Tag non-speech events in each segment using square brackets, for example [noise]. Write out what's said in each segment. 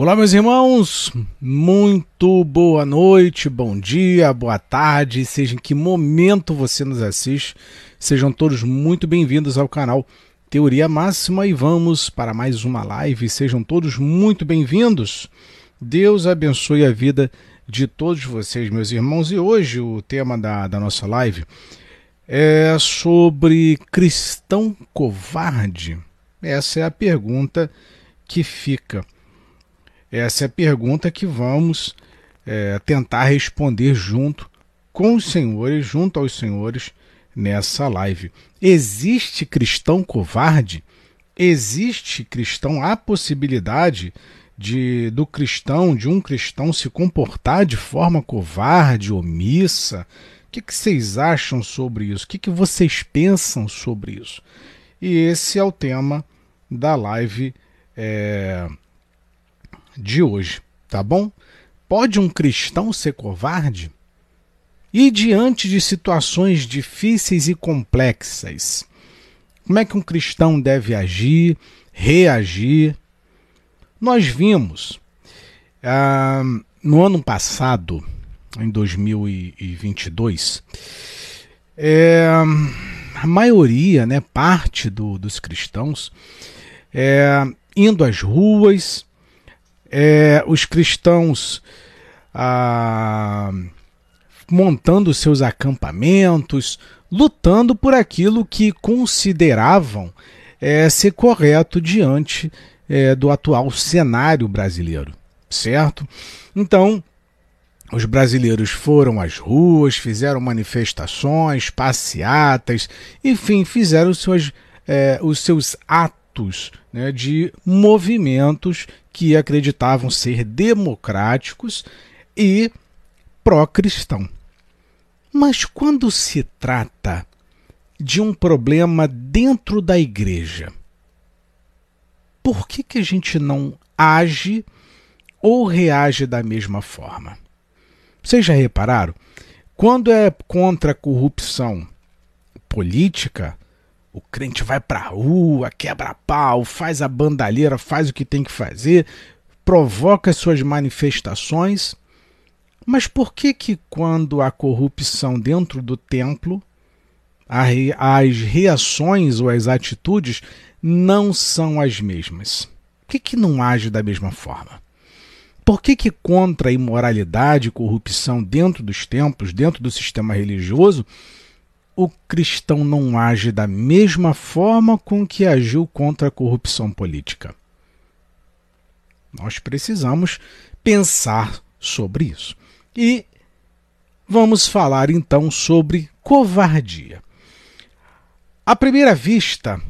Olá, meus irmãos, muito boa noite, bom dia, boa tarde, seja em que momento você nos assiste, sejam todos muito bem-vindos ao canal Teoria Máxima e vamos para mais uma live, sejam todos muito bem-vindos. Deus abençoe a vida de todos vocês, meus irmãos, e hoje o tema da, da nossa live é sobre cristão covarde. Essa é a pergunta que fica. Essa é a pergunta que vamos é, tentar responder junto com os senhores, junto aos senhores, nessa live. Existe cristão covarde? Existe cristão, há possibilidade de do cristão, de um cristão se comportar de forma covarde, omissa? O que, que vocês acham sobre isso? O que, que vocês pensam sobre isso? E esse é o tema da live é, de hoje, tá bom? Pode um cristão ser covarde? E diante de situações difíceis e complexas, como é que um cristão deve agir, reagir? Nós vimos ah, no ano passado, em 2022, é, a maioria, né, parte do, dos cristãos, é, indo às ruas, é, os cristãos ah, montando seus acampamentos, lutando por aquilo que consideravam é, ser correto diante é, do atual cenário brasileiro, certo? Então, os brasileiros foram às ruas, fizeram manifestações, passeatas, enfim, fizeram seus, é, os seus atos né, de movimentos que acreditavam ser democráticos e pró-cristão. Mas quando se trata de um problema dentro da igreja, por que, que a gente não age ou reage da mesma forma? Vocês já repararam? Quando é contra a corrupção política, o crente vai para a rua, quebra pau, faz a bandalheira, faz o que tem que fazer, provoca suas manifestações. Mas por que que quando há corrupção dentro do templo, as reações ou as atitudes não são as mesmas? Por que, que não age da mesma forma? Por que, que contra a imoralidade e corrupção dentro dos templos, dentro do sistema religioso, o cristão não age da mesma forma com que agiu contra a corrupção política? Nós precisamos pensar sobre isso. E vamos falar então sobre covardia. À primeira vista,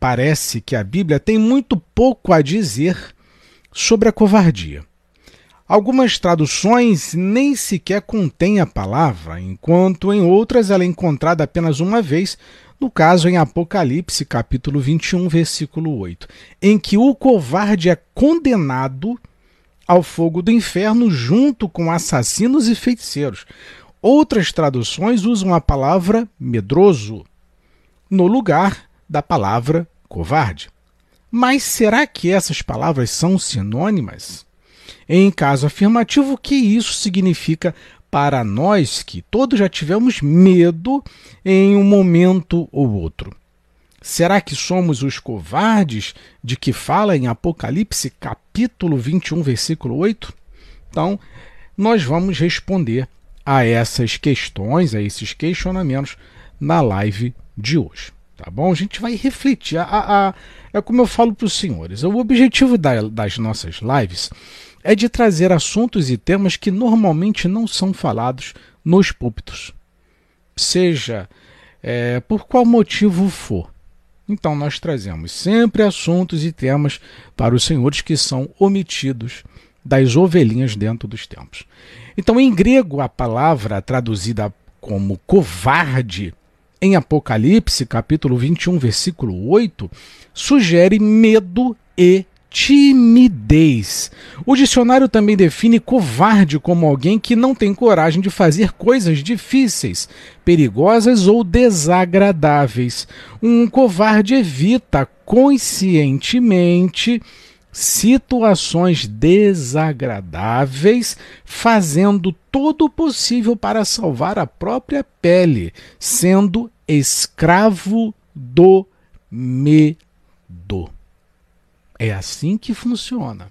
parece que a Bíblia tem muito pouco a dizer sobre a covardia. Algumas traduções nem sequer contêm a palavra, enquanto em outras ela é encontrada apenas uma vez, no caso em Apocalipse, capítulo 21, versículo 8, em que o covarde é condenado ao fogo do inferno junto com assassinos e feiticeiros. Outras traduções usam a palavra medroso no lugar da palavra covarde. Mas será que essas palavras são sinônimas? Em caso afirmativo, o que isso significa para nós que todos já tivemos medo em um momento ou outro? Será que somos os covardes de que fala em Apocalipse capítulo 21, versículo 8? Então, nós vamos responder a essas questões, a esses questionamentos na live de hoje. Tá bom? A gente vai refletir. A, a, a é como eu falo para os senhores: o objetivo da, das nossas lives é de trazer assuntos e temas que normalmente não são falados nos púlpitos, seja é, por qual motivo for. Então, nós trazemos sempre assuntos e temas para os senhores que são omitidos das ovelhinhas dentro dos templos. Então, em grego, a palavra traduzida como covarde em Apocalipse, capítulo 21, versículo 8, sugere medo e timidez. O dicionário também define covarde como alguém que não tem coragem de fazer coisas difíceis, perigosas ou desagradáveis. Um covarde evita conscientemente situações desagradáveis, fazendo todo o possível para salvar a própria pele, sendo escravo do medo. É assim que funciona.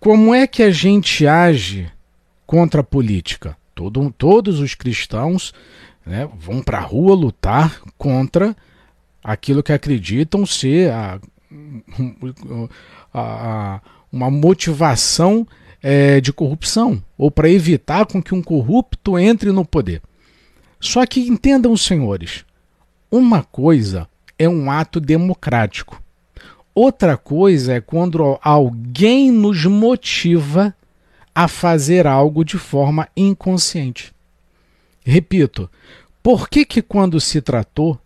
Como é que a gente age contra a política? Todo, todos os cristãos né, vão para a rua lutar contra aquilo que acreditam ser a a, a, uma motivação é, de corrupção, ou para evitar com que um corrupto entre no poder. Só que entendam, senhores, uma coisa é um ato democrático. Outra coisa é quando alguém nos motiva a fazer algo de forma inconsciente. Repito, por que que quando se tratou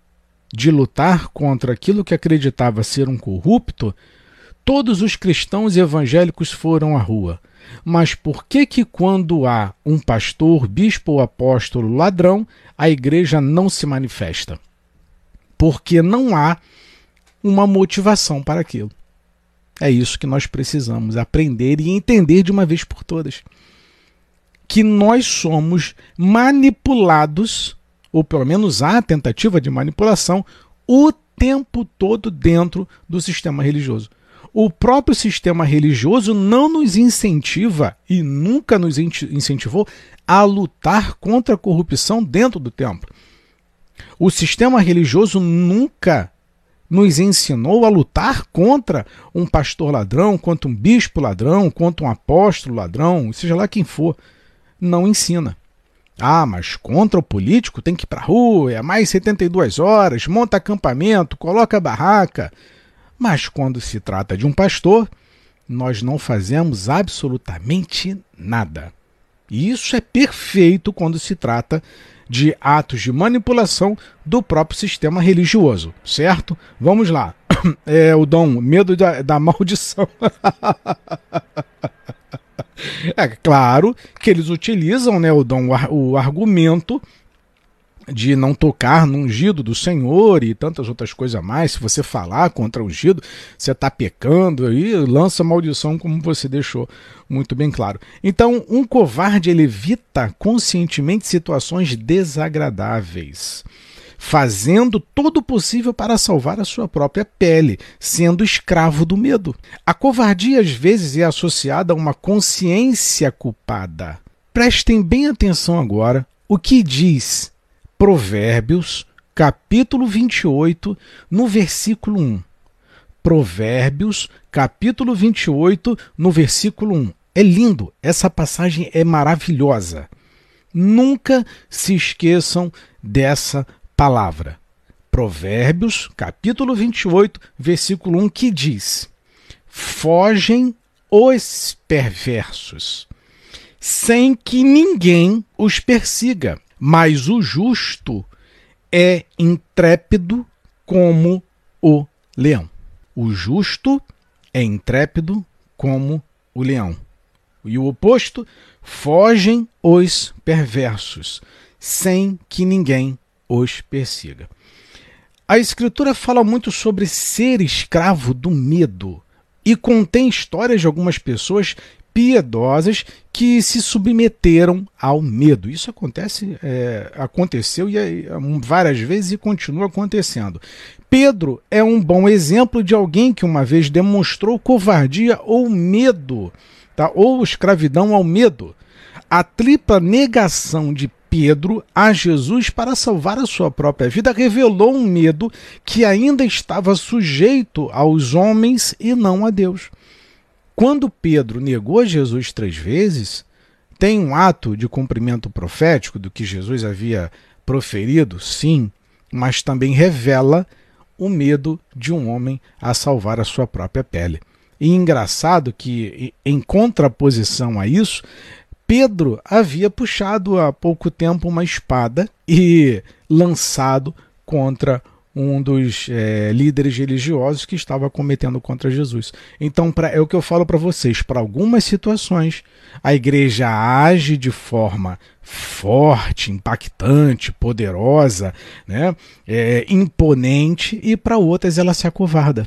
de lutar contra aquilo que acreditava ser um corrupto, todos os cristãos evangélicos foram à rua. Mas por que que quando há um pastor, bispo ou apóstolo ladrão, a igreja não se manifesta? Porque não há uma motivação para aquilo. É isso que nós precisamos aprender e entender de uma vez por todas. Que nós somos manipulados ou pelo menos há tentativa de manipulação, o tempo todo dentro do sistema religioso. O próprio sistema religioso não nos incentiva e nunca nos incentivou a lutar contra a corrupção dentro do templo. O sistema religioso nunca nos ensinou a lutar contra um pastor ladrão, contra um bispo ladrão, contra um apóstolo ladrão, seja lá quem for. Não ensina. Ah, mas contra o político tem que ir para rua, é mais 72 horas, monta acampamento, coloca barraca. Mas quando se trata de um pastor, nós não fazemos absolutamente nada. E isso é perfeito quando se trata de atos de manipulação do próprio sistema religioso, certo? Vamos lá. [coughs] É o dom, medo da, da maldição. [laughs] É claro que eles utilizam né, o, dom, o argumento de não tocar no ungido do Senhor e tantas outras coisas mais. Se você falar contra o ungido, você está pecando e lança maldição, como você deixou muito bem claro. Então, um covarde ele evita conscientemente situações desagradáveis fazendo todo o possível para salvar a sua própria pele, sendo escravo do medo. A covardia às vezes é associada a uma consciência culpada. Prestem bem atenção agora o que diz Provérbios, capítulo 28, no versículo 1. Provérbios, capítulo 28, no versículo 1. É lindo, essa passagem é maravilhosa. Nunca se esqueçam dessa palavra. Provérbios, capítulo 28, versículo 1, que diz: Fogem os perversos, sem que ninguém os persiga, mas o justo é intrépido como o leão. O justo é intrépido como o leão. E o oposto, fogem os perversos, sem que ninguém os persiga. A Escritura fala muito sobre ser escravo do medo e contém histórias de algumas pessoas piedosas que se submeteram ao medo. Isso acontece, é, aconteceu e é, várias vezes e continua acontecendo. Pedro é um bom exemplo de alguém que uma vez demonstrou covardia ou medo, tá? ou escravidão ao medo. A tripla negação de Pedro a Jesus para salvar a sua própria vida revelou um medo que ainda estava sujeito aos homens e não a Deus. Quando Pedro negou Jesus três vezes, tem um ato de cumprimento profético do que Jesus havia proferido, sim, mas também revela o medo de um homem a salvar a sua própria pele. E engraçado que, em contraposição a isso, Pedro havia puxado há pouco tempo uma espada e lançado contra um dos é, líderes religiosos que estava cometendo contra Jesus. Então, pra, é o que eu falo para vocês: para algumas situações, a igreja age de forma forte, impactante, poderosa, né, é, imponente, e para outras ela se acovarda.